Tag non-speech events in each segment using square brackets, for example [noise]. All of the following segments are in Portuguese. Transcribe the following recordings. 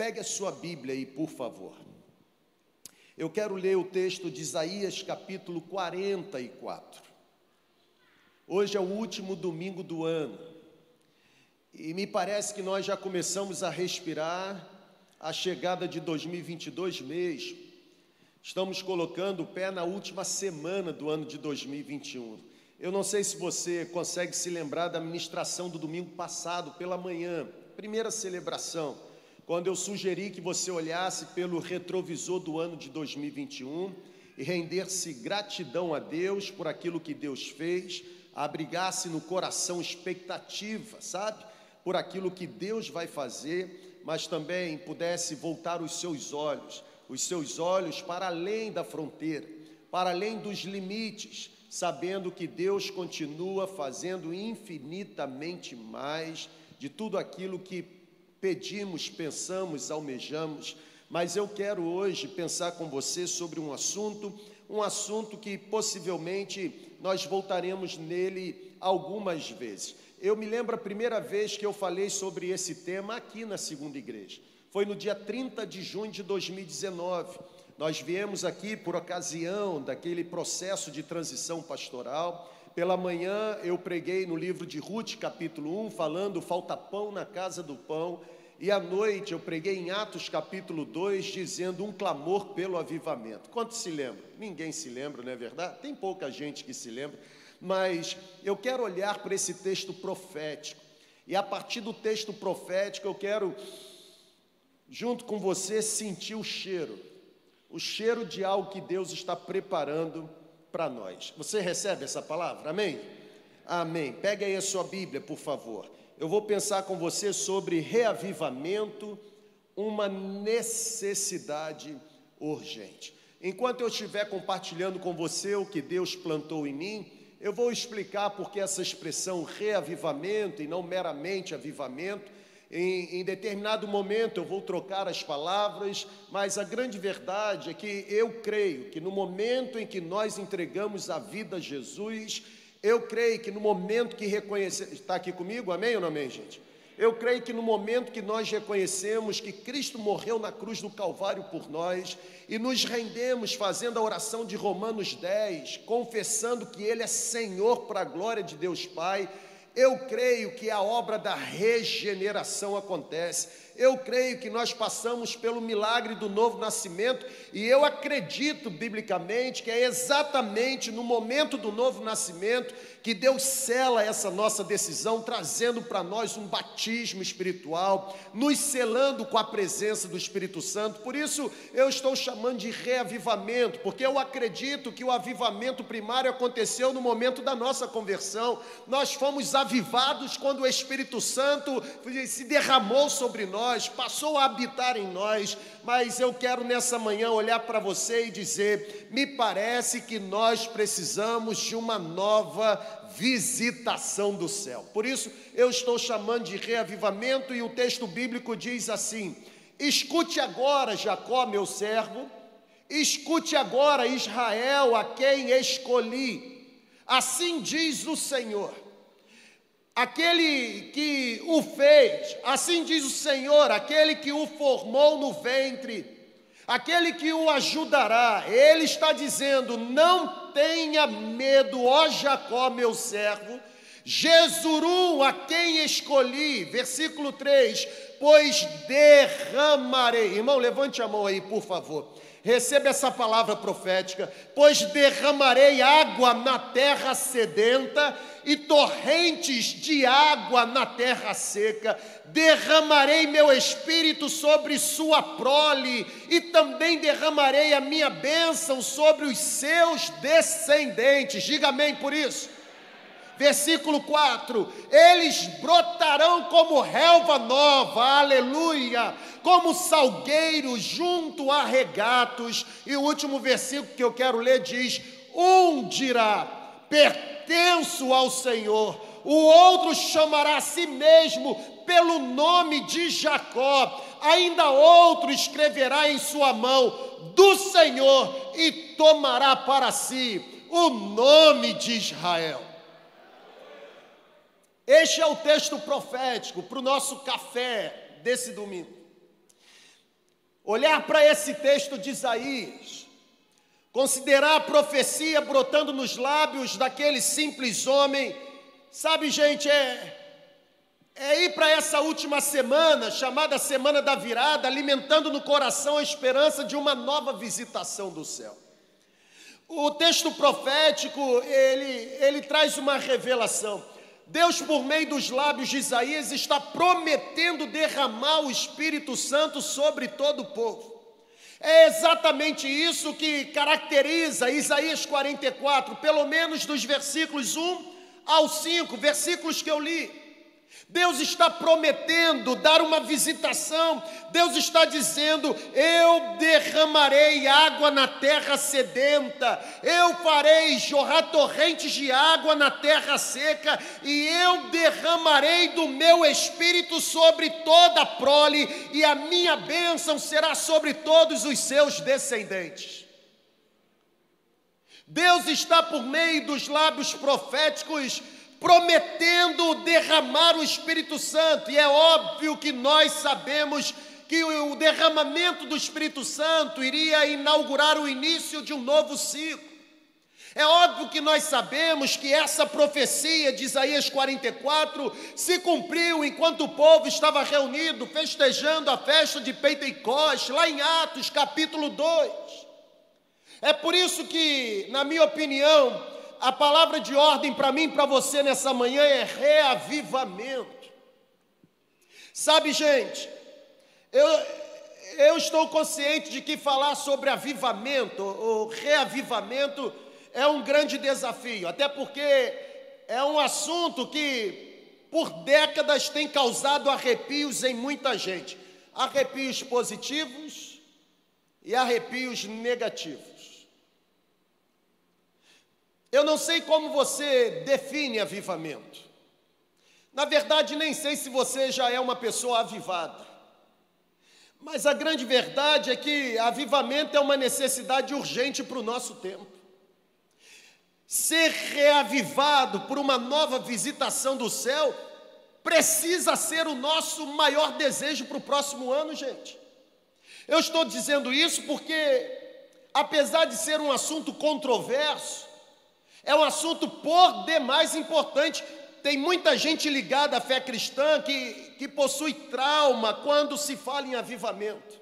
Pegue a sua Bíblia aí, por favor. Eu quero ler o texto de Isaías, capítulo 44. Hoje é o último domingo do ano. E me parece que nós já começamos a respirar a chegada de 2022 mesmo. Estamos colocando o pé na última semana do ano de 2021. Eu não sei se você consegue se lembrar da ministração do domingo passado, pela manhã, primeira celebração, quando eu sugeri que você olhasse pelo retrovisor do ano de 2021 e render-se gratidão a Deus por aquilo que Deus fez, abrigasse no coração expectativa, sabe? Por aquilo que Deus vai fazer, mas também pudesse voltar os seus olhos, os seus olhos para além da fronteira, para além dos limites sabendo que Deus continua fazendo infinitamente mais de tudo aquilo que pedimos, pensamos, almejamos. Mas eu quero hoje pensar com você sobre um assunto, um assunto que possivelmente nós voltaremos nele algumas vezes. Eu me lembro a primeira vez que eu falei sobre esse tema aqui na segunda igreja. Foi no dia 30 de junho de 2019. Nós viemos aqui por ocasião daquele processo de transição pastoral. Pela manhã eu preguei no livro de Ruth, capítulo 1, falando falta pão na casa do pão. E à noite eu preguei em Atos capítulo 2, dizendo um clamor pelo avivamento. Quantos se lembram? Ninguém se lembra, não é verdade? Tem pouca gente que se lembra, mas eu quero olhar para esse texto profético. E a partir do texto profético eu quero, junto com você, sentir o cheiro o cheiro de algo que Deus está preparando para nós. Você recebe essa palavra? Amém? Amém. Pega aí a sua Bíblia, por favor. Eu vou pensar com você sobre reavivamento, uma necessidade urgente. Enquanto eu estiver compartilhando com você o que Deus plantou em mim, eu vou explicar porque essa expressão reavivamento e não meramente avivamento em, em, determinado momento eu vou trocar as palavras, mas a grande verdade é que eu creio que no momento em que nós entregamos a vida a Jesus, eu creio que no momento que reconhecemos, está aqui comigo, amém ou não amém, gente? Eu creio que no momento que nós reconhecemos que Cristo morreu na cruz do Calvário por nós e nos rendemos fazendo a oração de Romanos 10, confessando que Ele é Senhor para a glória de Deus Pai, eu creio que a obra da regeneração acontece. Eu creio que nós passamos pelo milagre do novo nascimento e eu acredito biblicamente que é exatamente no momento do novo nascimento que Deus sela essa nossa decisão, trazendo para nós um batismo espiritual, nos selando com a presença do Espírito Santo. Por isso eu estou chamando de reavivamento, porque eu acredito que o avivamento primário aconteceu no momento da nossa conversão. Nós fomos avivados quando o Espírito Santo se derramou sobre nós, passou a habitar em nós. Mas eu quero nessa manhã olhar para você e dizer: me parece que nós precisamos de uma nova visitação do céu. Por isso, eu estou chamando de reavivamento, e o texto bíblico diz assim: Escute agora, Jacó, meu servo, escute agora, Israel, a quem escolhi. Assim diz o Senhor. Aquele que o fez, assim diz o Senhor, aquele que o formou no ventre, aquele que o ajudará. Ele está dizendo: Não tenha medo, ó Jacó, meu servo, Jesuru, a quem escolhi. Versículo 3: Pois derramarei. Irmão, levante a mão aí, por favor. Receba essa palavra profética, pois derramarei água na terra sedenta e torrentes de água na terra seca. Derramarei meu espírito sobre sua prole e também derramarei a minha bênção sobre os seus descendentes. Diga amém por isso. Versículo 4: Eles brotarão como relva nova, aleluia, como salgueiros junto a regatos. E o último versículo que eu quero ler diz: Um dirá, pertenço ao Senhor, o outro chamará a si mesmo pelo nome de Jacó, ainda outro escreverá em sua mão do Senhor e tomará para si o nome de Israel. Este é o texto profético para o nosso café desse domingo. olhar para esse texto de Isaías, considerar a profecia brotando nos lábios daquele simples homem, sabe, gente, é, é ir para essa última semana, chamada Semana da Virada, alimentando no coração a esperança de uma nova visitação do céu. O texto profético, ele, ele traz uma revelação. Deus, por meio dos lábios de Isaías, está prometendo derramar o Espírito Santo sobre todo o povo. É exatamente isso que caracteriza Isaías 44, pelo menos dos versículos 1 ao 5, versículos que eu li. Deus está prometendo dar uma visitação, Deus está dizendo: Eu derramarei água na terra sedenta, eu farei jorrar torrentes de água na terra seca, e eu derramarei do meu espírito sobre toda a prole, e a minha bênção será sobre todos os seus descendentes. Deus está por meio dos lábios proféticos prometendo derramar o Espírito Santo, e é óbvio que nós sabemos que o derramamento do Espírito Santo iria inaugurar o início de um novo ciclo. É óbvio que nós sabemos que essa profecia de Isaías 44 se cumpriu enquanto o povo estava reunido, festejando a festa de Pentecostes, lá em Atos capítulo 2. É por isso que, na minha opinião, a palavra de ordem para mim e para você nessa manhã é reavivamento. Sabe, gente, eu, eu estou consciente de que falar sobre avivamento ou reavivamento é um grande desafio, até porque é um assunto que por décadas tem causado arrepios em muita gente arrepios positivos e arrepios negativos. Eu não sei como você define avivamento. Na verdade, nem sei se você já é uma pessoa avivada. Mas a grande verdade é que avivamento é uma necessidade urgente para o nosso tempo. Ser reavivado por uma nova visitação do céu precisa ser o nosso maior desejo para o próximo ano, gente. Eu estou dizendo isso porque, apesar de ser um assunto controverso, é um assunto por demais importante. Tem muita gente ligada à fé cristã que, que possui trauma quando se fala em avivamento.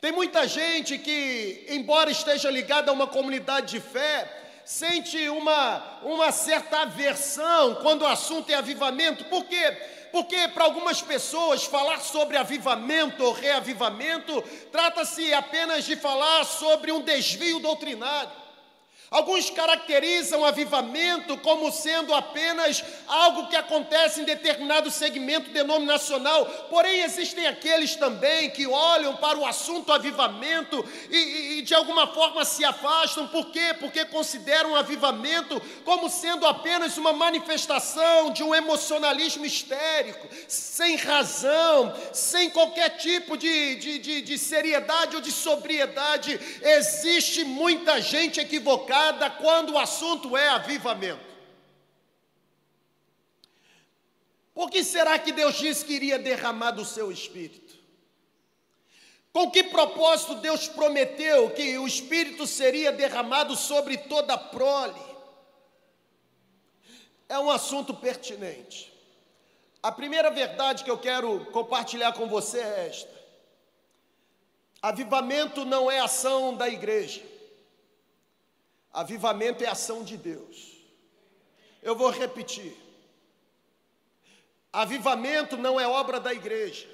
Tem muita gente que, embora esteja ligada a uma comunidade de fé, sente uma, uma certa aversão quando o assunto é avivamento. Por quê? Porque para algumas pessoas falar sobre avivamento ou reavivamento trata-se apenas de falar sobre um desvio doutrinário. Alguns caracterizam avivamento como sendo apenas algo que acontece em determinado segmento denominacional, porém existem aqueles também que olham para o assunto avivamento e, e de alguma forma se afastam, por quê? Porque consideram o avivamento como sendo apenas uma manifestação de um emocionalismo histérico, sem razão, sem qualquer tipo de, de, de, de seriedade ou de sobriedade. Existe muita gente equivocada quando o assunto é avivamento. Por que será que Deus disse que iria derramar do seu espírito? Com que propósito Deus prometeu que o espírito seria derramado sobre toda a prole? É um assunto pertinente. A primeira verdade que eu quero compartilhar com você é esta: avivamento não é ação da igreja. Avivamento é ação de Deus. Eu vou repetir. Avivamento não é obra da igreja.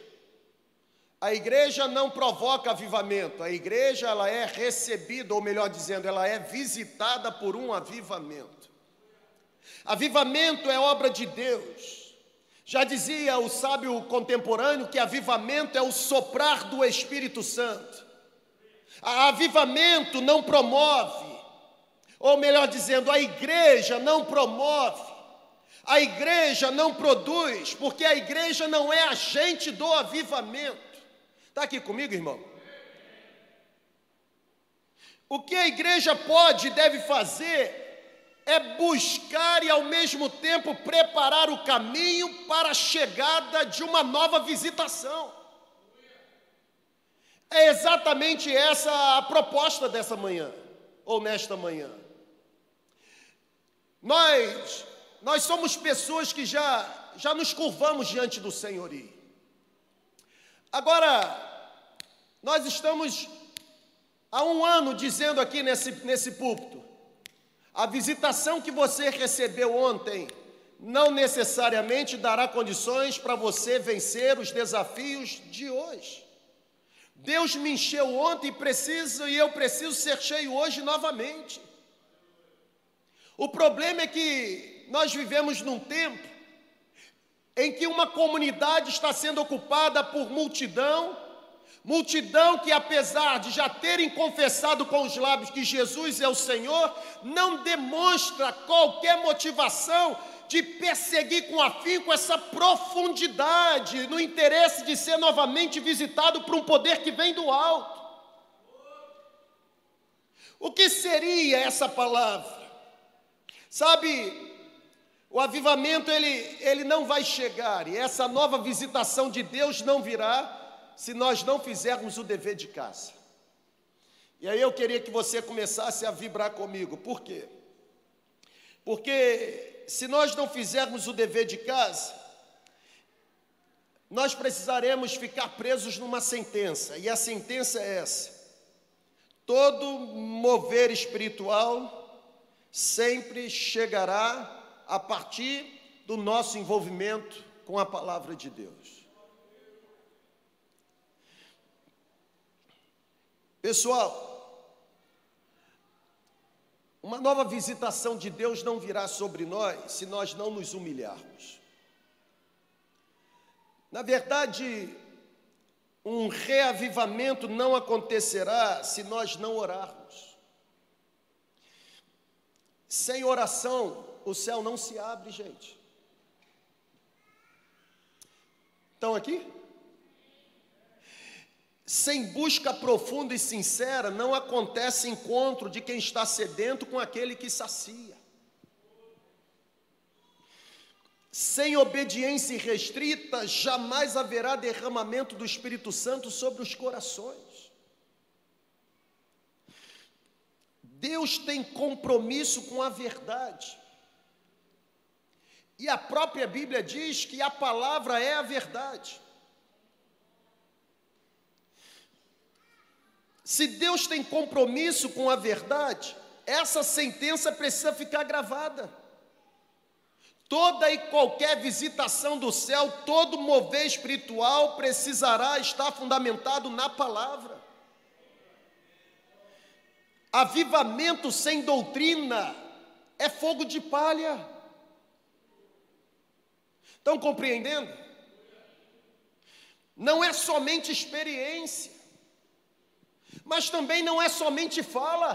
A igreja não provoca avivamento. A igreja ela é recebida, ou melhor dizendo, ela é visitada por um avivamento. Avivamento é obra de Deus. Já dizia o sábio contemporâneo que avivamento é o soprar do Espírito Santo. A avivamento não promove, ou melhor dizendo, a igreja não promove, a igreja não produz, porque a igreja não é agente do avivamento. Está aqui comigo, irmão? O que a igreja pode e deve fazer é buscar e ao mesmo tempo preparar o caminho para a chegada de uma nova visitação. É exatamente essa a proposta dessa manhã, ou nesta manhã. Nós, nós somos pessoas que já, já nos curvamos diante do Senhorio. Agora, nós estamos há um ano dizendo aqui nesse, nesse púlpito, a visitação que você recebeu ontem não necessariamente dará condições para você vencer os desafios de hoje. Deus me encheu ontem e preciso e eu preciso ser cheio hoje novamente. O problema é que nós vivemos num tempo em que uma comunidade está sendo ocupada por multidão, multidão que, apesar de já terem confessado com os lábios que Jesus é o Senhor, não demonstra qualquer motivação de perseguir com afinco essa profundidade, no interesse de ser novamente visitado por um poder que vem do alto. O que seria essa palavra? Sabe, o avivamento ele, ele não vai chegar e essa nova visitação de Deus não virá se nós não fizermos o dever de casa. E aí eu queria que você começasse a vibrar comigo. Por quê? Porque se nós não fizermos o dever de casa, nós precisaremos ficar presos numa sentença, e a sentença é essa: todo mover espiritual sempre chegará a partir do nosso envolvimento com a palavra de Deus. Pessoal, uma nova visitação de Deus não virá sobre nós se nós não nos humilharmos. Na verdade, um reavivamento não acontecerá se nós não orarmos. Sem oração, o céu não se abre, gente. Estão aqui? Sem busca profunda e sincera, não acontece encontro de quem está sedento com aquele que sacia. Sem obediência restrita, jamais haverá derramamento do Espírito Santo sobre os corações. Deus tem compromisso com a verdade. E a própria Bíblia diz que a palavra é a verdade. Se Deus tem compromisso com a verdade, essa sentença precisa ficar gravada. Toda e qualquer visitação do céu, todo mover espiritual precisará estar fundamentado na palavra. Avivamento sem doutrina é fogo de palha. Estão compreendendo? Não é somente experiência mas também não é somente fala.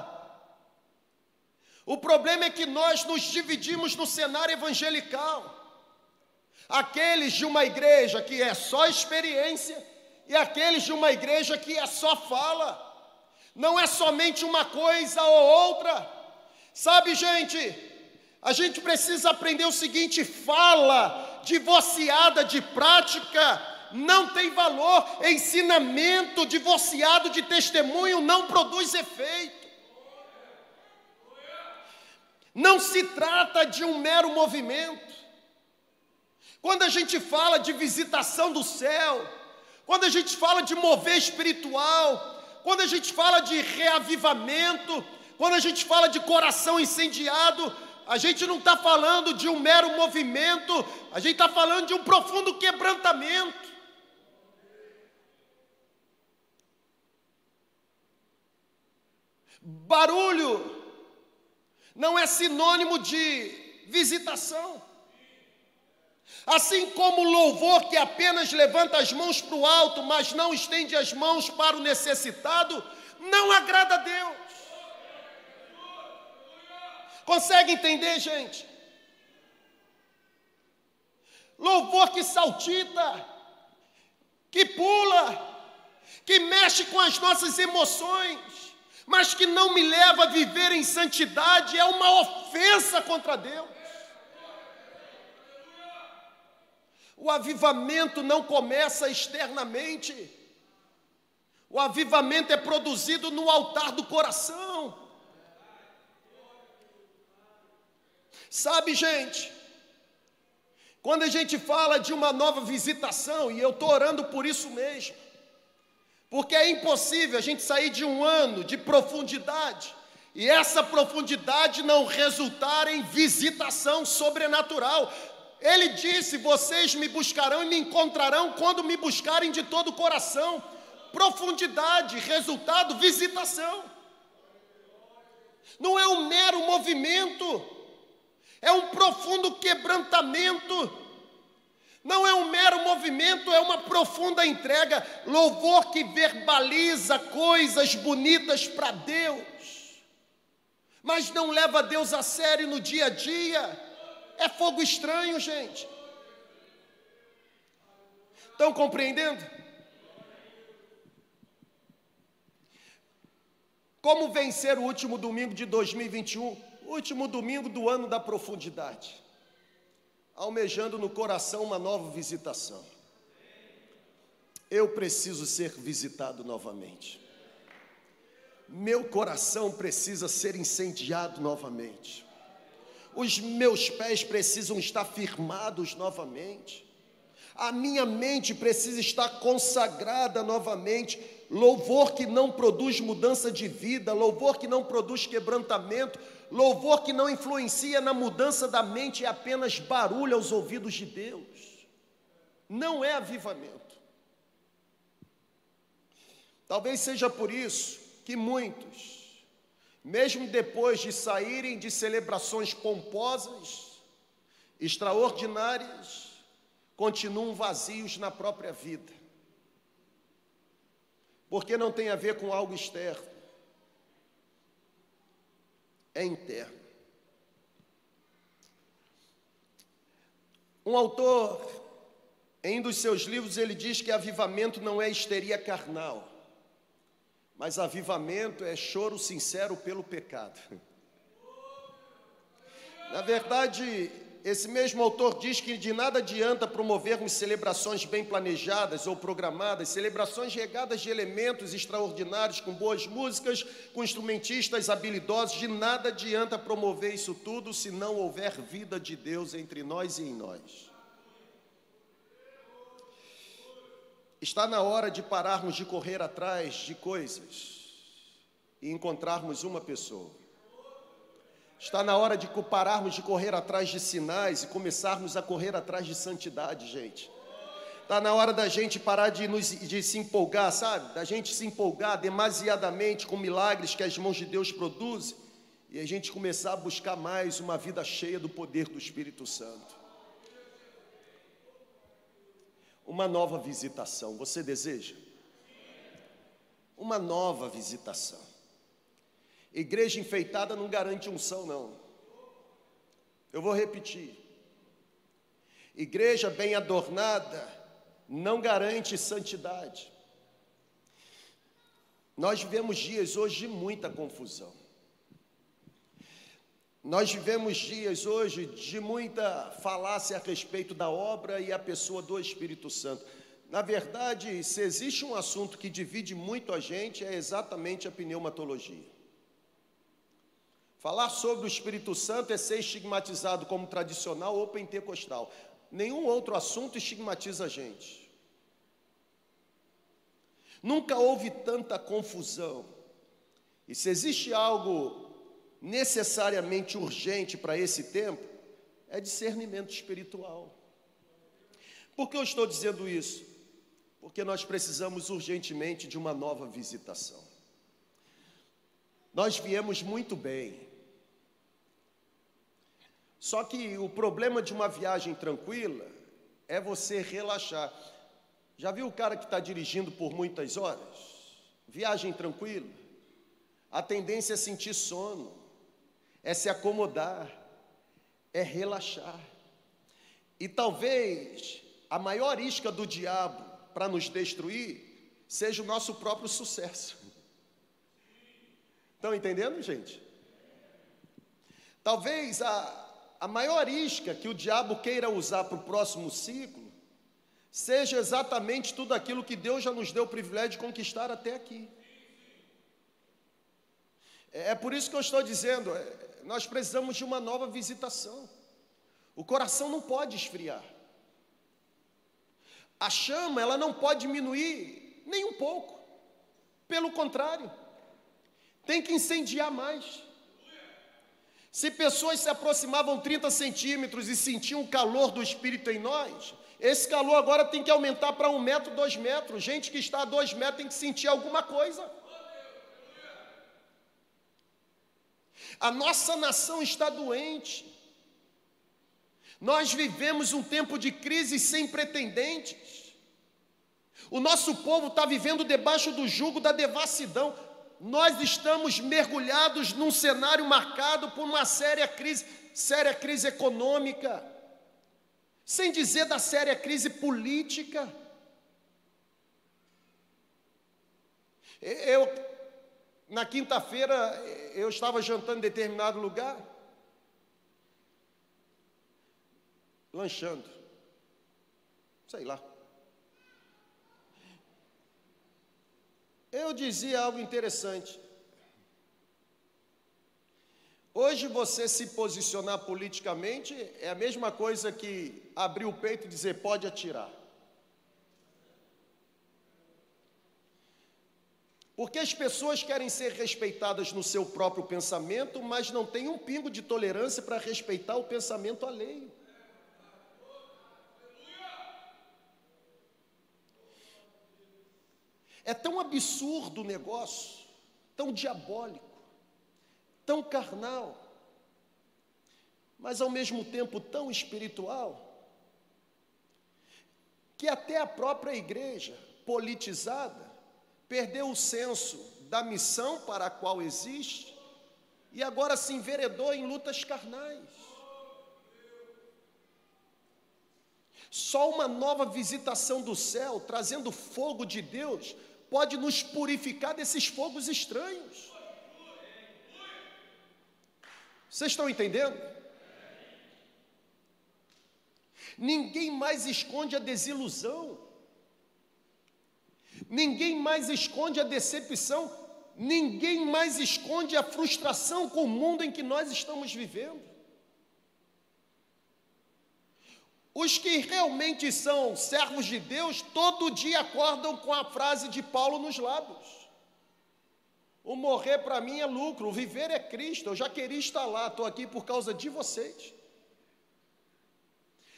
O problema é que nós nos dividimos no cenário evangelical. Aqueles de uma igreja que é só experiência e aqueles de uma igreja que é só fala. Não é somente uma coisa ou outra. Sabe, gente, a gente precisa aprender o seguinte: fala divorciada de prática não tem valor, ensinamento divorciado de testemunho não produz efeito. Não se trata de um mero movimento. Quando a gente fala de visitação do céu, quando a gente fala de mover espiritual, quando a gente fala de reavivamento, quando a gente fala de coração incendiado, a gente não está falando de um mero movimento, a gente está falando de um profundo quebrantamento. Barulho não é sinônimo de visitação. Assim como o louvor que apenas levanta as mãos para o alto, mas não estende as mãos para o necessitado, não agrada a Deus. Consegue entender, gente? Louvor que saltita, que pula, que mexe com as nossas emoções, mas que não me leva a viver em santidade, é uma ofensa contra Deus. O avivamento não começa externamente, O avivamento é produzido no altar do coração. Sabe, gente, quando a gente fala de uma nova visitação, e eu estou orando por isso mesmo, porque é impossível a gente sair de um ano de profundidade e essa profundidade não resultar em visitação sobrenatural. Ele disse: Vocês me buscarão e me encontrarão quando me buscarem de todo o coração. Profundidade, resultado, visitação. Não é um mero movimento, é um profundo quebrantamento. Não é um mero movimento, é uma profunda entrega, louvor que verbaliza coisas bonitas para Deus, mas não leva Deus a sério no dia a dia. É fogo estranho, gente. Estão compreendendo? Como vencer o último domingo de 2021? Último domingo do ano da profundidade. Almejando no coração uma nova visitação. Eu preciso ser visitado novamente. Meu coração precisa ser incendiado novamente os meus pés precisam estar firmados novamente, a minha mente precisa estar consagrada novamente. Louvor que não produz mudança de vida, louvor que não produz quebrantamento, louvor que não influencia na mudança da mente é apenas barulho aos ouvidos de Deus, não é avivamento. Talvez seja por isso que muitos mesmo depois de saírem de celebrações pomposas, extraordinárias, continuam vazios na própria vida. Porque não tem a ver com algo externo, é interno. Um autor, em um dos seus livros, ele diz que avivamento não é histeria carnal mas avivamento é choro sincero pelo pecado. Na verdade, esse mesmo autor diz que de nada adianta promovermos celebrações bem planejadas ou programadas, celebrações regadas de elementos extraordinários, com boas músicas, com instrumentistas habilidosos, de nada adianta promover isso tudo se não houver vida de Deus entre nós e em nós. Está na hora de pararmos de correr atrás de coisas e encontrarmos uma pessoa. Está na hora de pararmos de correr atrás de sinais e começarmos a correr atrás de santidade, gente. Está na hora da gente parar de, nos, de se empolgar, sabe? Da gente se empolgar demasiadamente com milagres que as mãos de Deus produzem e a gente começar a buscar mais uma vida cheia do poder do Espírito Santo uma nova visitação. Você deseja? Uma nova visitação. Igreja enfeitada não garante unção, não. Eu vou repetir. Igreja bem adornada não garante santidade. Nós vivemos dias hoje de muita confusão. Nós vivemos dias hoje de muita falácia a respeito da obra e a pessoa do Espírito Santo. Na verdade, se existe um assunto que divide muito a gente, é exatamente a pneumatologia. Falar sobre o Espírito Santo é ser estigmatizado como tradicional ou pentecostal. Nenhum outro assunto estigmatiza a gente. Nunca houve tanta confusão. E se existe algo necessariamente urgente para esse tempo é discernimento espiritual. Por que eu estou dizendo isso? Porque nós precisamos urgentemente de uma nova visitação. Nós viemos muito bem. Só que o problema de uma viagem tranquila é você relaxar. Já viu o cara que está dirigindo por muitas horas? Viagem tranquila. A tendência é sentir sono é se acomodar, é relaxar. E talvez a maior isca do diabo para nos destruir seja o nosso próprio sucesso. Estão entendendo, gente? Talvez a, a maior isca que o diabo queira usar para o próximo ciclo seja exatamente tudo aquilo que Deus já nos deu o privilégio de conquistar até aqui. É, é por isso que eu estou dizendo, é, nós precisamos de uma nova visitação. O coração não pode esfriar. A chama, ela não pode diminuir nem um pouco. Pelo contrário, tem que incendiar mais. Se pessoas se aproximavam 30 centímetros e sentiam o calor do Espírito em nós, esse calor agora tem que aumentar para um metro, dois metros. Gente que está a dois metros tem que sentir alguma coisa. A nossa nação está doente. Nós vivemos um tempo de crise sem pretendentes. O nosso povo está vivendo debaixo do jugo da devassidão. Nós estamos mergulhados num cenário marcado por uma séria crise, séria crise econômica, sem dizer da séria crise política. Eu, na quinta-feira, eu estava jantando em determinado lugar, lanchando, sei lá. Eu dizia algo interessante. Hoje você se posicionar politicamente é a mesma coisa que abrir o peito e dizer pode atirar. Porque as pessoas querem ser respeitadas no seu próprio pensamento, mas não têm um pingo de tolerância para respeitar o pensamento alheio. É tão absurdo o negócio, tão diabólico, tão carnal, mas ao mesmo tempo tão espiritual, que até a própria igreja politizada perdeu o senso da missão para a qual existe e agora se enveredou em lutas carnais. Só uma nova visitação do céu, trazendo fogo de Deus, pode nos purificar desses fogos estranhos. Vocês estão entendendo? Ninguém mais esconde a desilusão. Ninguém mais esconde a decepção, ninguém mais esconde a frustração com o mundo em que nós estamos vivendo. Os que realmente são servos de Deus, todo dia acordam com a frase de Paulo nos lábios. O morrer para mim é lucro, o viver é Cristo. Eu já queria estar lá, estou aqui por causa de vocês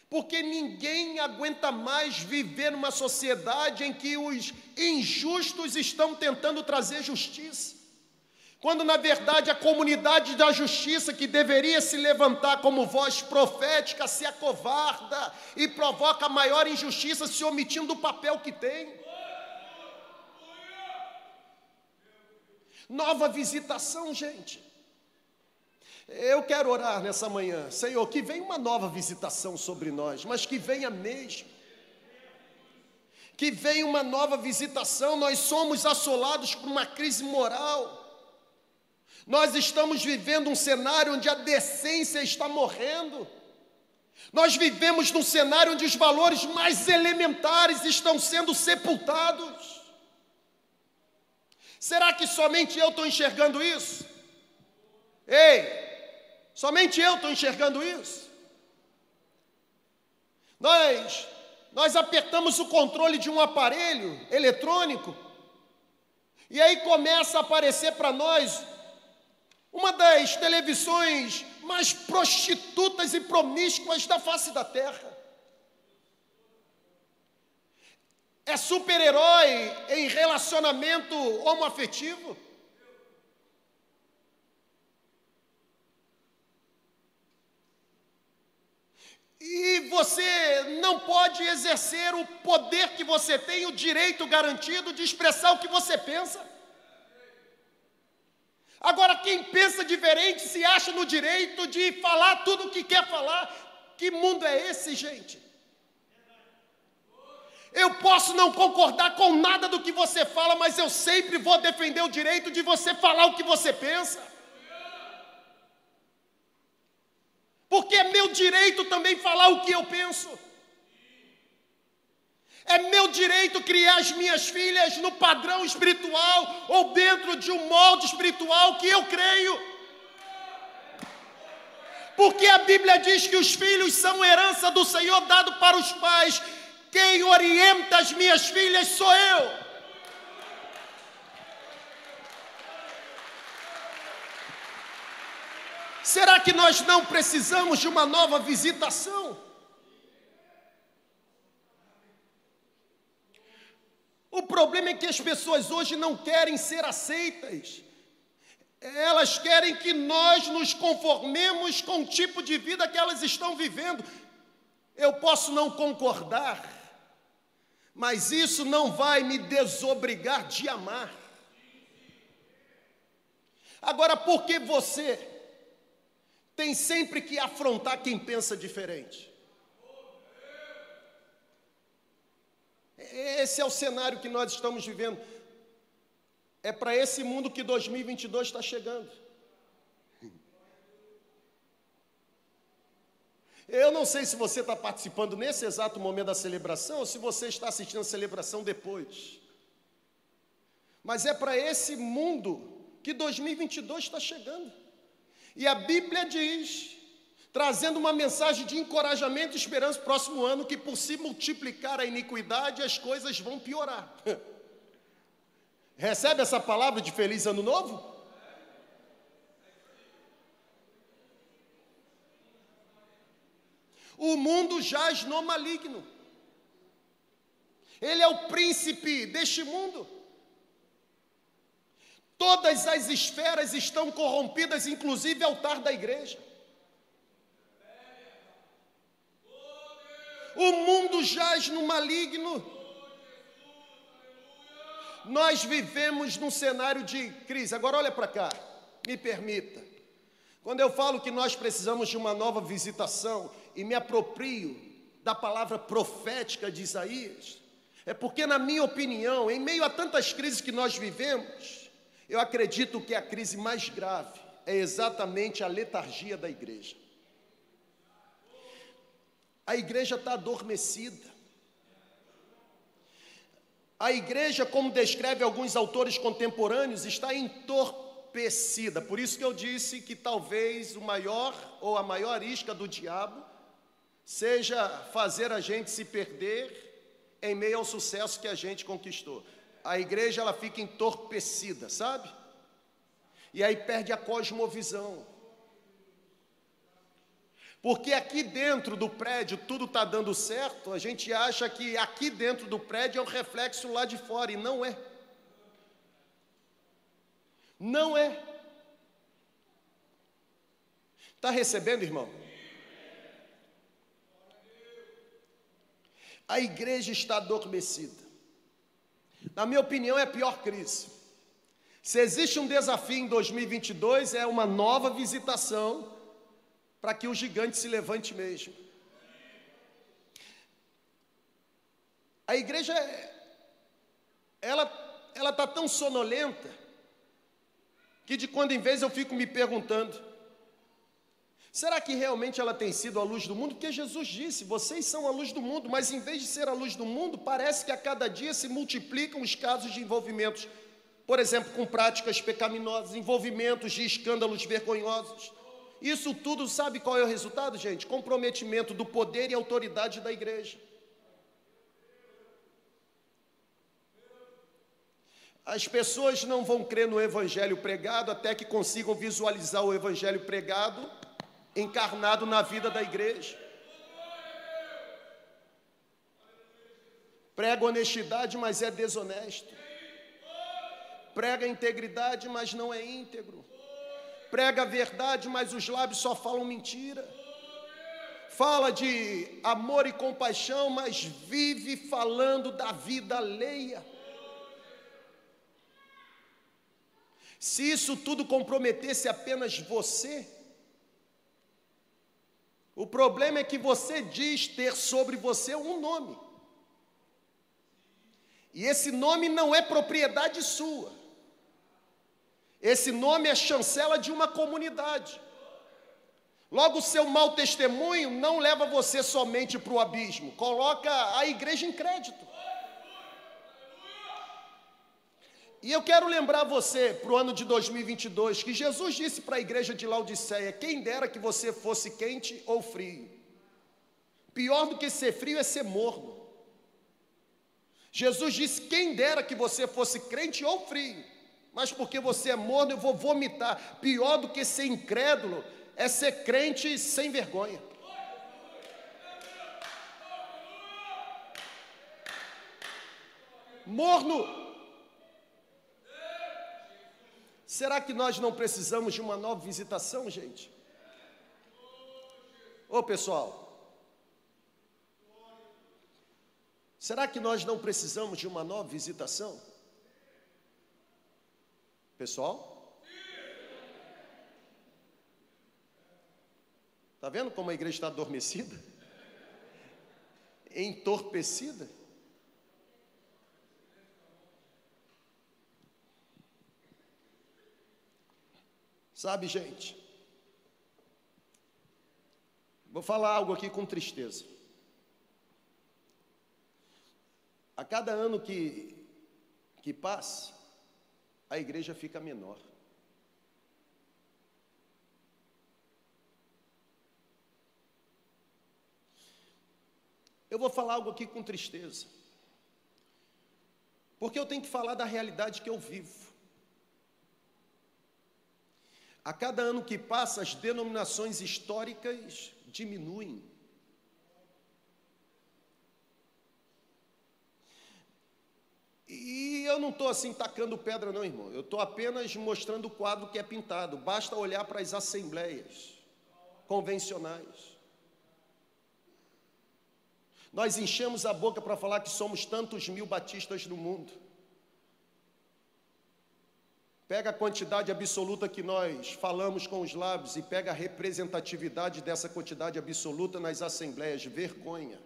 porque ninguém aguenta mais viver numa sociedade em que os injustos estão tentando trazer justiça. Quando na verdade a comunidade da justiça, que deveria se levantar como voz profética, se acovarda e provoca maior injustiça, se omitindo o papel que tem. Nova visitação, gente. Eu quero orar nessa manhã, Senhor, que venha uma nova visitação sobre nós, mas que venha mesmo. Que venha uma nova visitação, nós somos assolados por uma crise moral. Nós estamos vivendo um cenário onde a decência está morrendo. Nós vivemos num cenário onde os valores mais elementares estão sendo sepultados. Será que somente eu estou enxergando isso? Ei, Somente eu estou enxergando isso. Nós, nós apertamos o controle de um aparelho eletrônico, e aí começa a aparecer para nós uma das televisões mais prostitutas e promíscuas da face da terra. É super-herói em relacionamento homoafetivo. E você não pode exercer o poder que você tem, o direito garantido de expressar o que você pensa. Agora, quem pensa diferente se acha no direito de falar tudo o que quer falar. Que mundo é esse, gente? Eu posso não concordar com nada do que você fala, mas eu sempre vou defender o direito de você falar o que você pensa. Porque é meu direito também falar o que eu penso. É meu direito criar as minhas filhas no padrão espiritual ou dentro de um molde espiritual que eu creio. Porque a Bíblia diz que os filhos são herança do Senhor dado para os pais. Quem orienta as minhas filhas sou eu. Será que nós não precisamos de uma nova visitação? O problema é que as pessoas hoje não querem ser aceitas. Elas querem que nós nos conformemos com o tipo de vida que elas estão vivendo. Eu posso não concordar, mas isso não vai me desobrigar de amar. Agora, por que você tem sempre que afrontar quem pensa diferente. Esse é o cenário que nós estamos vivendo. É para esse mundo que 2022 está chegando. Eu não sei se você está participando nesse exato momento da celebração ou se você está assistindo a celebração depois. Mas é para esse mundo que 2022 está chegando. E a Bíblia diz, trazendo uma mensagem de encorajamento e esperança para o próximo ano, que por se multiplicar a iniquidade, as coisas vão piorar. [laughs] Recebe essa palavra de feliz ano novo? O mundo jaz no maligno. Ele é o príncipe deste mundo. Todas as esferas estão corrompidas, inclusive o altar da igreja. O mundo jaz no maligno. Nós vivemos num cenário de crise. Agora olha para cá, me permita. Quando eu falo que nós precisamos de uma nova visitação e me aproprio da palavra profética de Isaías, é porque, na minha opinião, em meio a tantas crises que nós vivemos, eu acredito que a crise mais grave é exatamente a letargia da igreja. A igreja está adormecida. A igreja, como descreve alguns autores contemporâneos, está entorpecida. Por isso que eu disse que talvez o maior ou a maior isca do diabo seja fazer a gente se perder em meio ao sucesso que a gente conquistou a igreja ela fica entorpecida, sabe? E aí perde a cosmovisão. Porque aqui dentro do prédio tudo está dando certo, a gente acha que aqui dentro do prédio é o reflexo lá de fora, e não é. Não é. Está recebendo, irmão? A igreja está adormecida. Na minha opinião, é a pior crise. Se existe um desafio em 2022, é uma nova visitação para que o gigante se levante mesmo. A igreja, ela está tão sonolenta que de quando em vez eu fico me perguntando: Será que realmente ela tem sido a luz do mundo? Porque Jesus disse: vocês são a luz do mundo, mas em vez de ser a luz do mundo, parece que a cada dia se multiplicam os casos de envolvimentos, por exemplo, com práticas pecaminosas, envolvimentos de escândalos vergonhosos. Isso tudo, sabe qual é o resultado, gente? Comprometimento do poder e autoridade da igreja. As pessoas não vão crer no evangelho pregado até que consigam visualizar o evangelho pregado encarnado na vida da igreja. Prega honestidade, mas é desonesto. Prega integridade, mas não é íntegro. Prega verdade, mas os lábios só falam mentira. Fala de amor e compaixão, mas vive falando da vida alheia. Se isso tudo comprometesse apenas você, o problema é que você diz ter sobre você um nome. E esse nome não é propriedade sua. Esse nome é chancela de uma comunidade. Logo, o seu mau testemunho não leva você somente para o abismo, coloca a igreja em crédito. E eu quero lembrar você para o ano de 2022 que Jesus disse para a igreja de Laodiceia: quem dera que você fosse quente ou frio. Pior do que ser frio é ser morno. Jesus disse: quem dera que você fosse crente ou frio, mas porque você é morno eu vou vomitar. Pior do que ser incrédulo é ser crente sem vergonha. Morno Será que nós não precisamos de uma nova visitação, gente? Ô pessoal, será que nós não precisamos de uma nova visitação? Pessoal? Está vendo como a igreja está adormecida? Entorpecida? Sabe, gente, vou falar algo aqui com tristeza. A cada ano que, que passa, a igreja fica menor. Eu vou falar algo aqui com tristeza, porque eu tenho que falar da realidade que eu vivo. A cada ano que passa, as denominações históricas diminuem. E eu não estou assim tacando pedra, não, irmão. Eu estou apenas mostrando o quadro que é pintado. Basta olhar para as assembleias convencionais. Nós enchemos a boca para falar que somos tantos mil batistas no mundo. Pega a quantidade absoluta que nós falamos com os lábios e pega a representatividade dessa quantidade absoluta nas assembleias. Vergonha.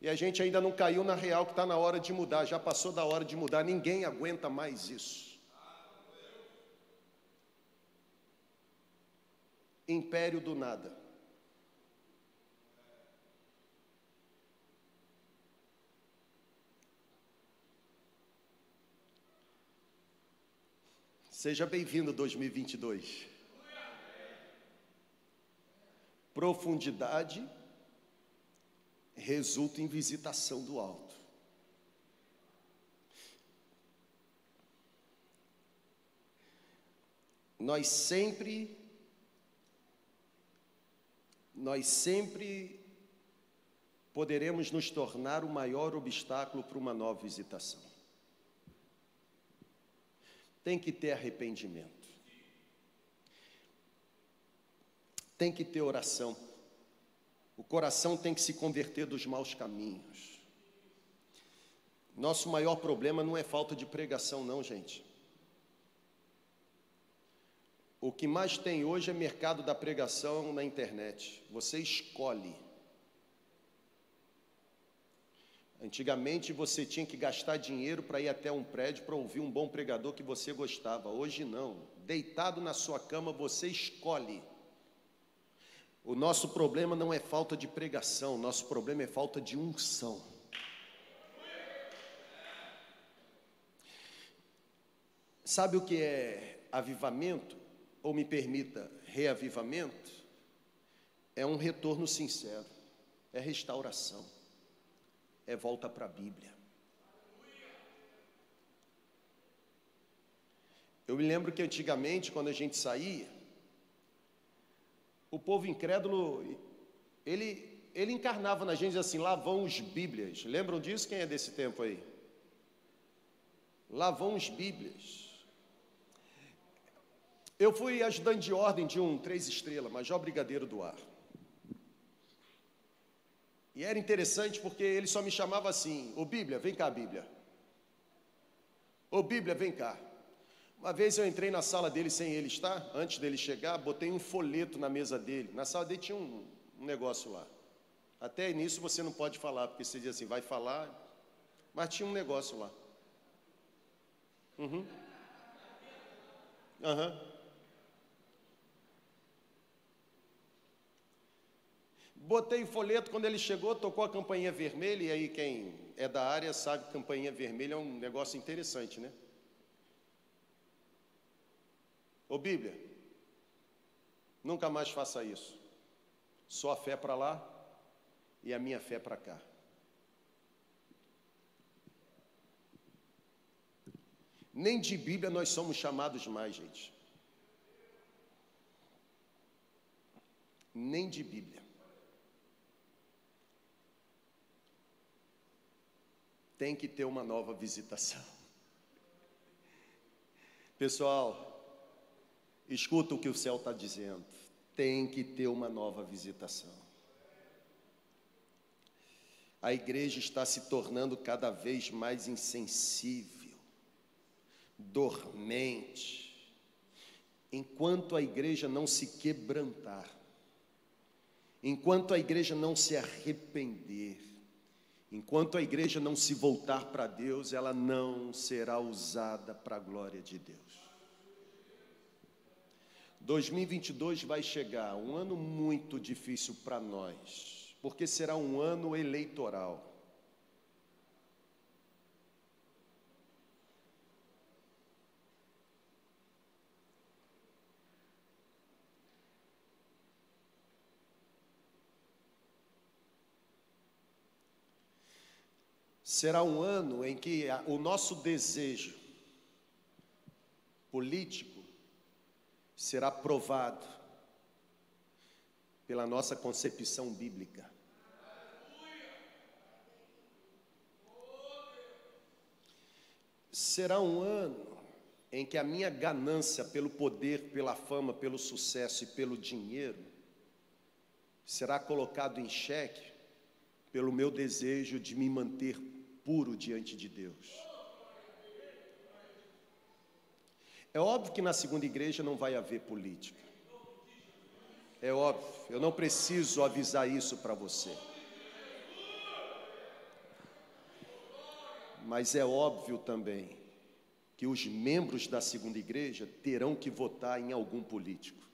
E a gente ainda não caiu na real que está na hora de mudar, já passou da hora de mudar, ninguém aguenta mais isso. Império do nada. Seja bem-vindo 2022. Profundidade resulta em visitação do alto. Nós sempre nós sempre poderemos nos tornar o maior obstáculo para uma nova visitação tem que ter arrependimento. Tem que ter oração. O coração tem que se converter dos maus caminhos. Nosso maior problema não é falta de pregação, não, gente. O que mais tem hoje é mercado da pregação na internet. Você escolhe. Antigamente você tinha que gastar dinheiro para ir até um prédio para ouvir um bom pregador que você gostava. Hoje não. Deitado na sua cama você escolhe. O nosso problema não é falta de pregação, o nosso problema é falta de unção. Sabe o que é avivamento? Ou me permita, reavivamento? É um retorno sincero, é restauração é volta para a Bíblia. Eu me lembro que antigamente, quando a gente saía, o povo incrédulo, ele, ele encarnava na gente assim, lá vão os Bíblias. Lembram disso? Quem é desse tempo aí? Lá vão os Bíblias. Eu fui ajudante de ordem de um três estrelas, Major Brigadeiro do Ar. E era interessante porque ele só me chamava assim: Ô Bíblia, vem cá, Bíblia. Ô Bíblia, vem cá. Uma vez eu entrei na sala dele sem ele estar, antes dele chegar, botei um folheto na mesa dele. Na sala dele tinha um, um negócio lá. Até nisso você não pode falar, porque você diz assim, vai falar, mas tinha um negócio lá. Uhum. Uhum. Botei o folheto, quando ele chegou, tocou a campainha vermelha, e aí quem é da área sabe que campainha vermelha é um negócio interessante, né? Ô Bíblia, nunca mais faça isso. Só a fé para lá e a minha fé para cá. Nem de Bíblia nós somos chamados mais, gente. Nem de Bíblia. Tem que ter uma nova visitação. Pessoal, escuta o que o céu está dizendo. Tem que ter uma nova visitação. A igreja está se tornando cada vez mais insensível dormente, enquanto a igreja não se quebrantar, enquanto a igreja não se arrepender, enquanto a igreja não se voltar para Deus, ela não será usada para a glória de Deus. 2022 vai chegar, um ano muito difícil para nós, porque será um ano eleitoral. Será um ano em que o nosso desejo político será provado pela nossa concepção bíblica. Será um ano em que a minha ganância pelo poder, pela fama, pelo sucesso e pelo dinheiro será colocado em xeque pelo meu desejo de me manter puro diante de Deus. É óbvio que na segunda igreja não vai haver política. É óbvio, eu não preciso avisar isso para você. Mas é óbvio também que os membros da segunda igreja terão que votar em algum político.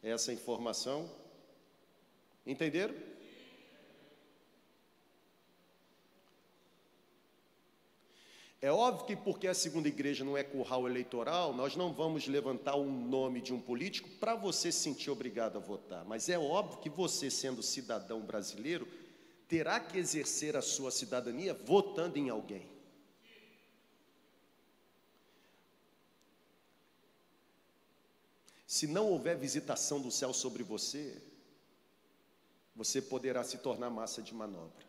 Essa informação Entenderam? É óbvio que porque a segunda igreja não é curral eleitoral, nós não vamos levantar o um nome de um político para você se sentir obrigado a votar. Mas é óbvio que você, sendo cidadão brasileiro, terá que exercer a sua cidadania votando em alguém. Se não houver visitação do céu sobre você, você poderá se tornar massa de manobra.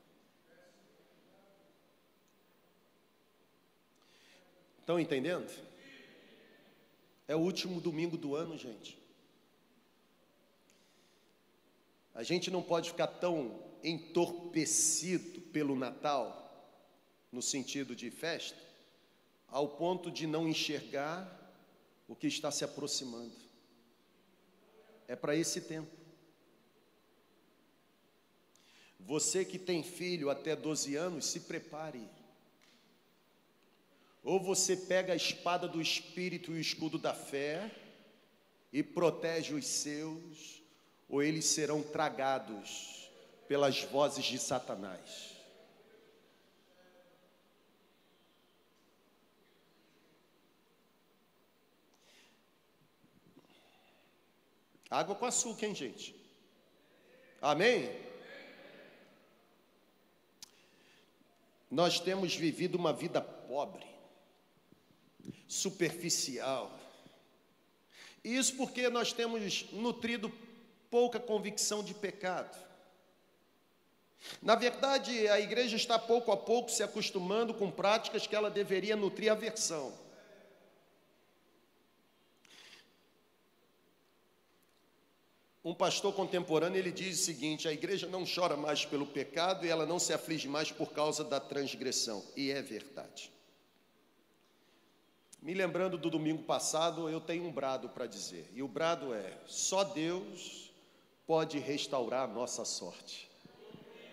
Estão entendendo? É o último domingo do ano, gente. A gente não pode ficar tão entorpecido pelo Natal, no sentido de festa, ao ponto de não enxergar o que está se aproximando. É para esse tempo. Você que tem filho até 12 anos, se prepare. Ou você pega a espada do Espírito e o escudo da fé e protege os seus, ou eles serão tragados pelas vozes de Satanás. Água com açúcar, hein, gente? Amém? Nós temos vivido uma vida pobre, superficial. Isso porque nós temos nutrido pouca convicção de pecado. Na verdade, a igreja está pouco a pouco se acostumando com práticas que ela deveria nutrir aversão. Um pastor contemporâneo ele diz o seguinte: a igreja não chora mais pelo pecado e ela não se aflige mais por causa da transgressão. E é verdade. Me lembrando do domingo passado, eu tenho um brado para dizer. E o brado é: só Deus pode restaurar a nossa sorte.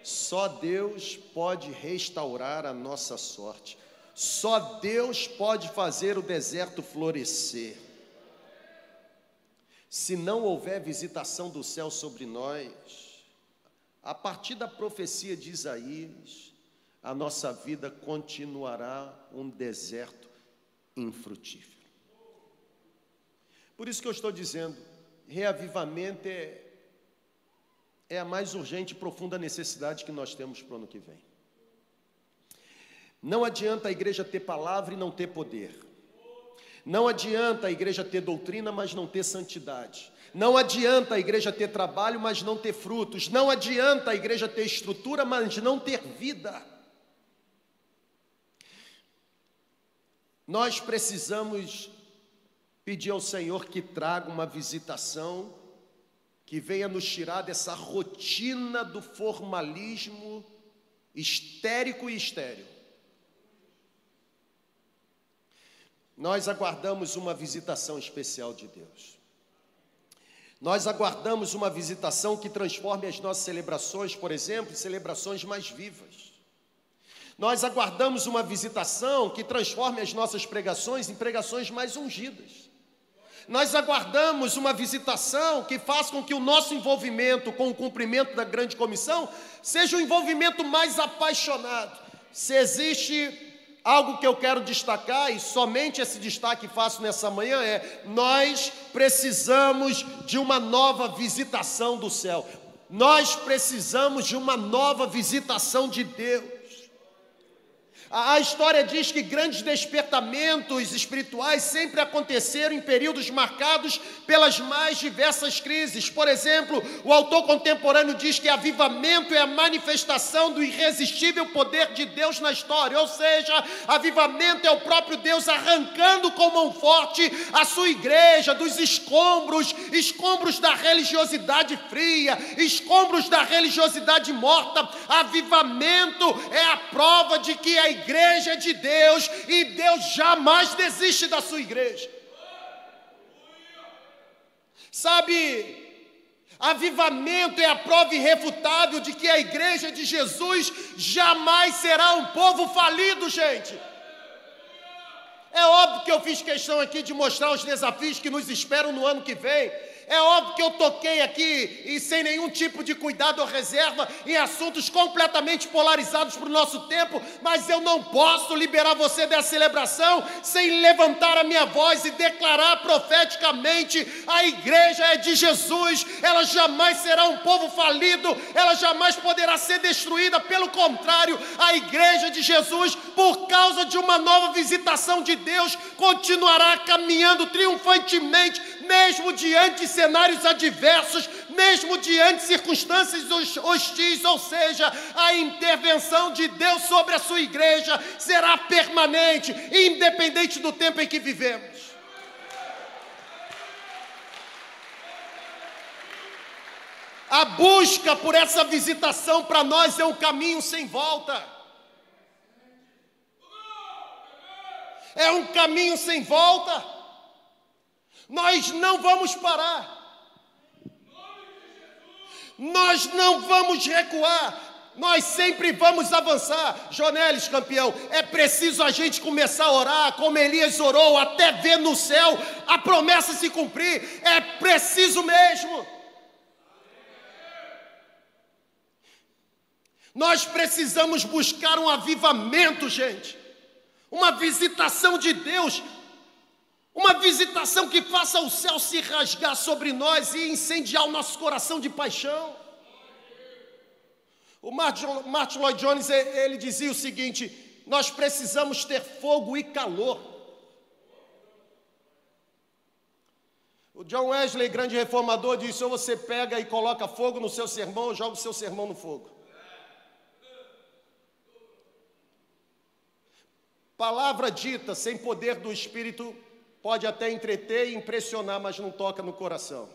Só Deus pode restaurar a nossa sorte. Só Deus pode fazer o deserto florescer. Se não houver visitação do céu sobre nós, a partir da profecia de Isaías, a nossa vida continuará um deserto infrutífero. Por isso que eu estou dizendo, reavivamento é, é a mais urgente e profunda necessidade que nós temos para o ano que vem. Não adianta a igreja ter palavra e não ter poder. Não adianta a igreja ter doutrina, mas não ter santidade. Não adianta a igreja ter trabalho, mas não ter frutos. Não adianta a igreja ter estrutura, mas não ter vida. Nós precisamos pedir ao Senhor que traga uma visitação que venha nos tirar dessa rotina do formalismo histérico e estéreo. Nós aguardamos uma visitação especial de Deus. Nós aguardamos uma visitação que transforme as nossas celebrações, por exemplo, em celebrações mais vivas. Nós aguardamos uma visitação que transforme as nossas pregações em pregações mais ungidas. Nós aguardamos uma visitação que faça com que o nosso envolvimento com o cumprimento da grande comissão seja um envolvimento mais apaixonado. Se existe algo que eu quero destacar, e somente esse destaque faço nessa manhã, é: nós precisamos de uma nova visitação do céu, nós precisamos de uma nova visitação de Deus. A história diz que grandes despertamentos espirituais sempre aconteceram em períodos marcados pelas mais diversas crises. Por exemplo, o autor contemporâneo diz que avivamento é a manifestação do irresistível poder de Deus na história, ou seja, avivamento é o próprio Deus arrancando com mão forte a sua igreja dos escombros, escombros da religiosidade fria, escombros da religiosidade morta. Avivamento é a prova de que a igreja igreja de Deus e Deus jamais desiste da sua igreja. Sabe, Avivamento é a prova irrefutável de que a igreja de Jesus jamais será um povo falido, gente. É óbvio que eu fiz questão aqui de mostrar os desafios que nos esperam no ano que vem. É óbvio que eu toquei aqui e sem nenhum tipo de cuidado ou reserva em assuntos completamente polarizados para o nosso tempo, mas eu não posso liberar você dessa celebração sem levantar a minha voz e declarar profeticamente: a igreja é de Jesus, ela jamais será um povo falido, ela jamais poderá ser destruída, pelo contrário, a igreja de Jesus, por causa de uma nova visitação de Deus, continuará caminhando triunfantemente, mesmo diante de cenários adversos, mesmo diante de circunstâncias hostis, ou seja, a intervenção de Deus sobre a sua igreja será permanente, independente do tempo em que vivemos. A busca por essa visitação para nós é um caminho sem volta. É um caminho sem volta. Nós não vamos parar. Nós não vamos recuar. Nós sempre vamos avançar. Jonelis, campeão, é preciso a gente começar a orar, como Elias orou, até ver no céu a promessa se cumprir. É preciso mesmo. Nós precisamos buscar um avivamento, gente. Uma visitação de Deus uma visitação que faça o céu se rasgar sobre nós e incendiar o nosso coração de paixão. O Martin Lloyd Jones ele dizia o seguinte: nós precisamos ter fogo e calor. O John Wesley, grande reformador, disse: ou você pega e coloca fogo no seu sermão, ou joga o seu sermão no fogo. Palavra dita sem poder do Espírito pode até entreter e impressionar, mas não toca no coração.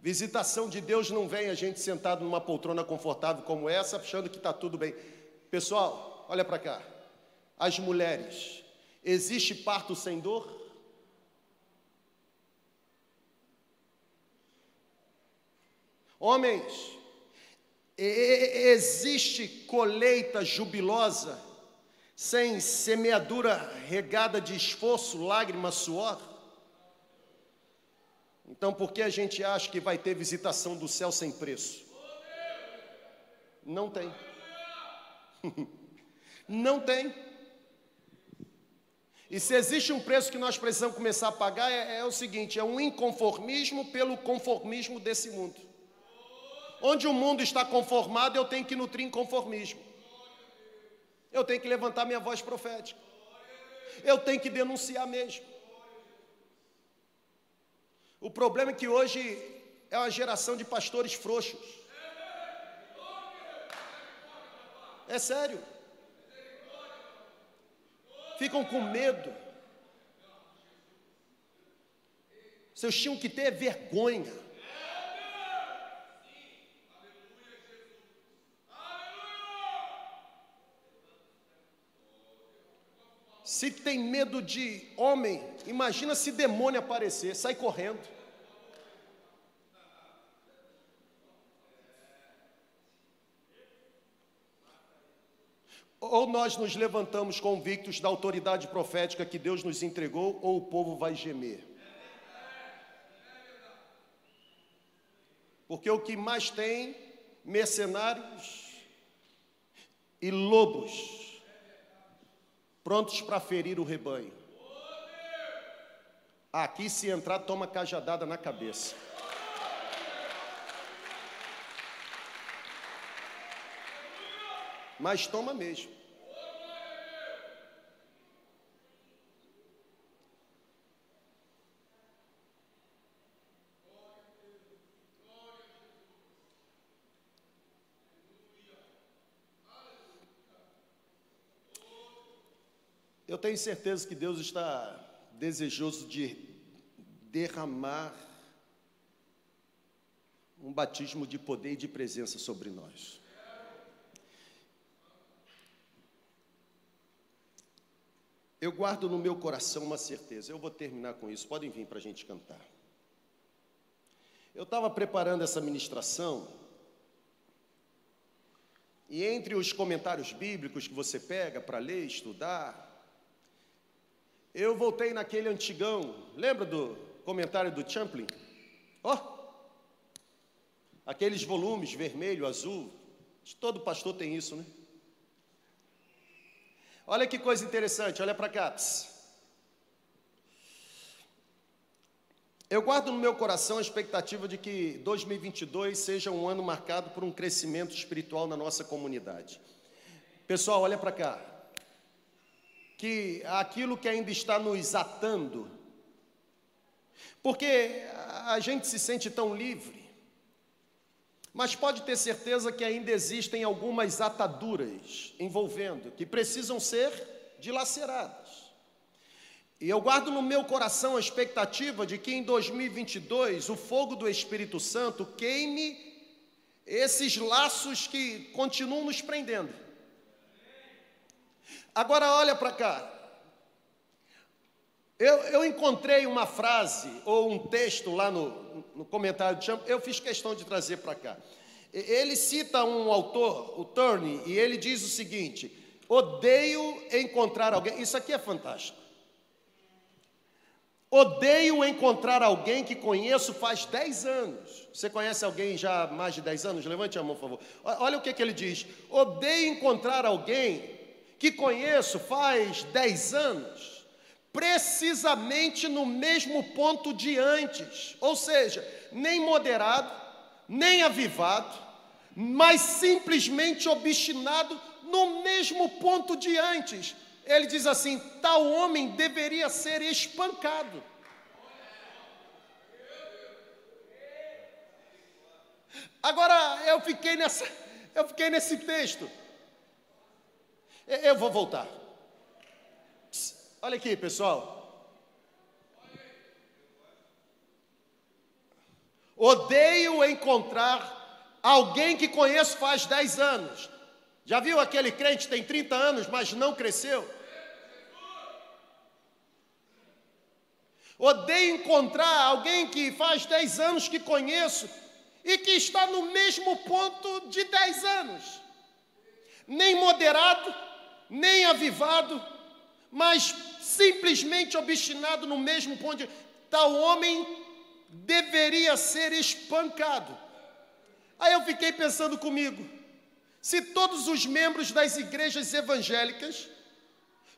Visitação de Deus não vem a gente sentado numa poltrona confortável como essa, achando que está tudo bem. Pessoal, olha para cá. As mulheres, existe parto sem dor? Homens, existe colheita jubilosa sem semeadura regada de esforço, lágrima, suor? Então, por que a gente acha que vai ter visitação do céu sem preço? Não tem. [laughs] Não tem. E se existe um preço que nós precisamos começar a pagar, é, é, o seguinte: é um inconformismo pelo conformismo desse mundo. Onde o mundo está conformado, eu tenho que nutrir inconformismo. Eu tenho que levantar minha voz profética. Eu tenho que denunciar mesmo. O problema é que hoje é uma geração de pastores frouxos. É sério ficam com medo. Vocês tinham que ter vergonha. Se tem medo de homem, imagina se demônio aparecer, sai correndo. Ou nós nos levantamos convictos da autoridade profética que Deus nos entregou, ou o povo vai gemer. Porque o que mais tem, mercenários e lobos, prontos para ferir o rebanho. Aqui, se entrar, toma cajadada na cabeça. mas toma mesmo. Tenho certeza que Deus está desejoso de derramar um batismo de poder e de presença sobre nós. Eu guardo no meu coração uma certeza, eu vou terminar com isso, podem vir para a gente cantar. Eu estava preparando essa ministração, e entre os comentários bíblicos que você pega para ler, estudar, eu voltei naquele antigão, lembra do comentário do Champlin? Ó, oh, aqueles volumes vermelho, azul, todo pastor tem isso, né? Olha que coisa interessante, olha para cá. Eu guardo no meu coração a expectativa de que 2022 seja um ano marcado por um crescimento espiritual na nossa comunidade. Pessoal, olha para cá. Que aquilo que ainda está nos atando, porque a gente se sente tão livre, mas pode ter certeza que ainda existem algumas ataduras envolvendo, que precisam ser dilaceradas. E eu guardo no meu coração a expectativa de que em 2022 o fogo do Espírito Santo queime esses laços que continuam nos prendendo. Agora olha para cá. Eu, eu, encontrei uma frase ou um texto lá no, no comentário de Champ, eu fiz questão de trazer para cá. Ele cita um autor, o Turney, e ele diz o seguinte: odeio encontrar alguém. Isso aqui é fantástico. Odeio encontrar alguém que conheço faz 10 anos. Você conhece alguém já há mais de 10 anos? Levante a mão, por favor. Olha o que, que ele diz. Odeio encontrar alguém que conheço faz 10 anos precisamente no mesmo ponto de antes, ou seja, nem moderado, nem avivado, mas simplesmente obstinado no mesmo ponto de antes. Ele diz assim: tal homem deveria ser espancado. Agora eu fiquei nessa, eu fiquei nesse texto. Eu vou voltar. Olha aqui, pessoal. Odeio encontrar alguém que conheço faz 10 anos. Já viu aquele crente tem 30 anos, mas não cresceu? Odeio encontrar alguém que faz 10 anos que conheço e que está no mesmo ponto de 10 anos. Nem moderado, nem avivado, mas simplesmente obstinado no mesmo ponto. De, tal homem deveria ser espancado. Aí eu fiquei pensando comigo: se todos os membros das igrejas evangélicas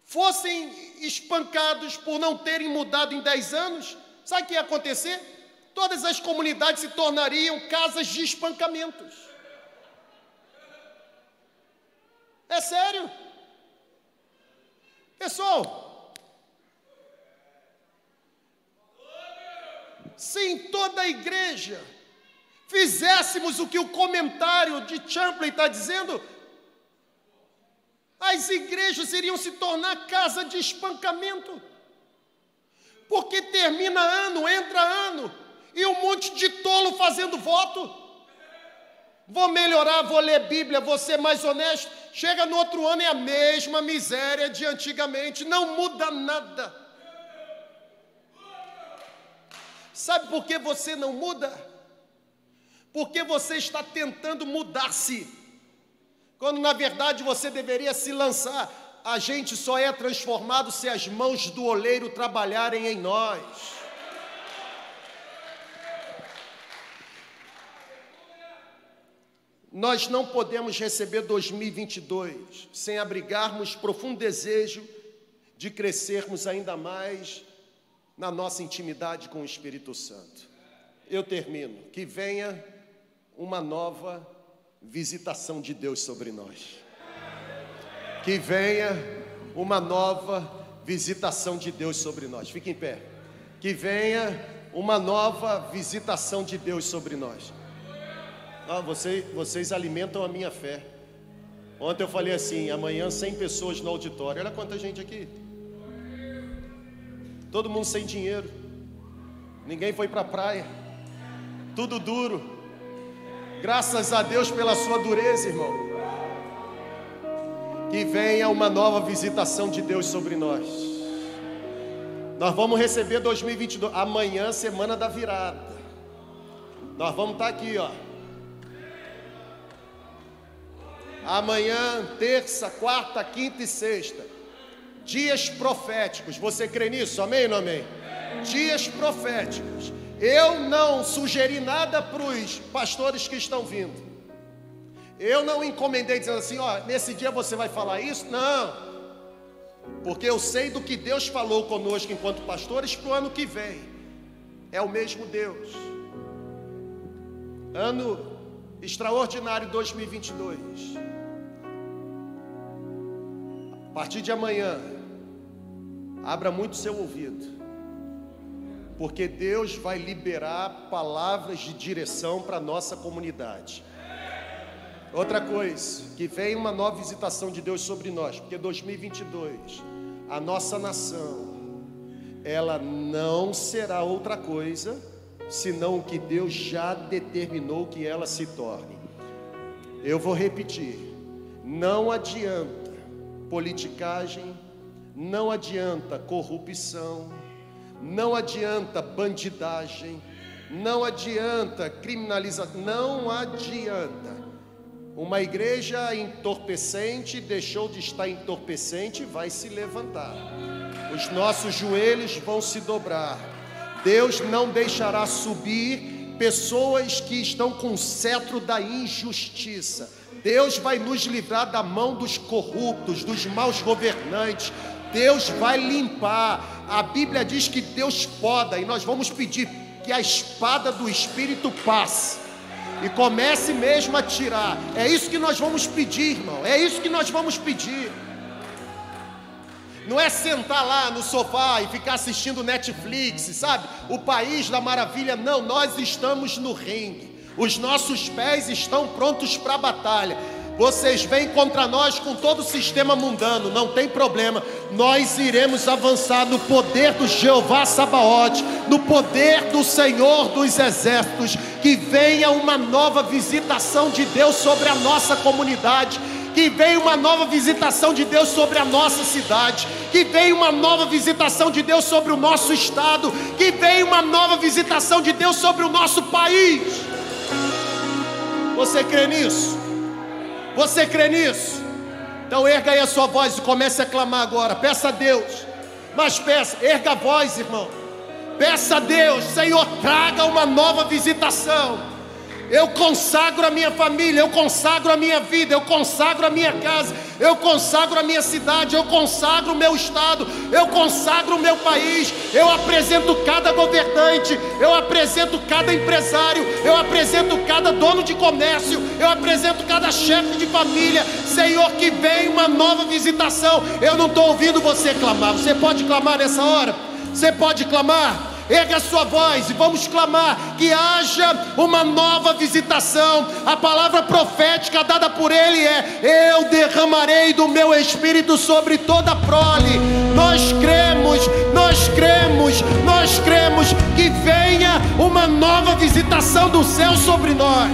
fossem espancados por não terem mudado em 10 anos, sabe o que ia acontecer? Todas as comunidades se tornariam casas de espancamentos. É sério. Pessoal, se em toda a igreja fizéssemos o que o comentário de Champlin está dizendo, as igrejas iriam se tornar casa de espancamento. Porque termina ano, entra ano, e um monte de tolo fazendo voto. Vou melhorar, vou ler Bíblia, vou ser mais honesto. Chega no outro ano é a mesma miséria de antigamente, não muda nada. Sabe por que você não muda? Porque você está tentando mudar-se quando na verdade você deveria se lançar. A gente só é transformado se as mãos do oleiro trabalharem em nós. Nós não podemos receber 2022 sem abrigarmos profundo desejo de crescermos ainda mais na nossa intimidade com o Espírito Santo. Eu termino. Que venha uma nova visitação de Deus sobre nós. Que venha uma nova visitação de Deus sobre nós. Fique em pé. Que venha uma nova visitação de Deus sobre nós. Ah, vocês, vocês alimentam a minha fé. Ontem eu falei assim: amanhã 100 pessoas no auditório. Olha quanta gente aqui. Todo mundo sem dinheiro. Ninguém foi para a praia. Tudo duro. Graças a Deus pela sua dureza, irmão. Que venha uma nova visitação de Deus sobre nós. Nós vamos receber 2022, amanhã, semana da virada. Nós vamos estar aqui, ó. Amanhã, terça, quarta, quinta e sexta. Dias proféticos. Você crê nisso? Amém ou não amém? Dias proféticos. Eu não sugeri nada para os pastores que estão vindo. Eu não encomendei dizendo assim, ó, nesse dia você vai falar isso? Não. Porque eu sei do que Deus falou conosco enquanto pastores para o ano que vem. É o mesmo Deus. Ano extraordinário 2022. Partir de amanhã, abra muito seu ouvido porque Deus vai liberar palavras de direção para a nossa comunidade. Outra coisa, que vem uma nova visitação de Deus sobre nós, porque 2022, a nossa nação, ela não será outra coisa senão o que Deus já determinou que ela se torne. Eu vou repetir: não adianta politicagem, não adianta corrupção, não adianta bandidagem, não adianta criminalização, não adianta. Uma igreja entorpecente deixou de estar entorpecente e vai se levantar. Os nossos joelhos vão se dobrar. Deus não deixará subir pessoas que estão com o cetro da injustiça. Deus vai nos livrar da mão dos corruptos, dos maus governantes. Deus vai limpar a Bíblia diz que Deus poda e nós vamos pedir que a espada do Espírito passe e comece mesmo a tirar. É isso que nós vamos pedir, irmão. É isso que nós vamos pedir. Não é sentar lá no sofá e ficar assistindo Netflix, sabe? O país da maravilha. Não, nós estamos no ringue. Os nossos pés estão prontos para a batalha. Vocês vêm contra nós com todo o sistema mundano, não tem problema. Nós iremos avançar no poder do Jeová Sabaote, no poder do Senhor dos Exércitos. Que venha uma nova visitação de Deus sobre a nossa comunidade que venha uma nova visitação de Deus sobre a nossa cidade, que venha uma nova visitação de Deus sobre o nosso estado, que venha uma nova visitação de Deus sobre o nosso país. Você crê nisso? Você crê nisso? Então erga aí a sua voz e comece a clamar agora. Peça a Deus. Mas peça, erga a voz, irmão. Peça a Deus, Senhor, traga uma nova visitação. Eu consagro a minha família, eu consagro a minha vida, eu consagro a minha casa, eu consagro a minha cidade, eu consagro o meu estado, eu consagro o meu país, eu apresento cada governante, eu apresento cada empresário, eu apresento cada dono de comércio, eu apresento cada chefe de família. Senhor, que venha uma nova visitação. Eu não estou ouvindo você clamar. Você pode clamar nessa hora? Você pode clamar? Erga a sua voz e vamos clamar que haja uma nova visitação. A palavra profética dada por ele é: Eu derramarei do meu espírito sobre toda a prole. Nós cremos, nós cremos, nós cremos que venha uma nova visitação do céu sobre nós.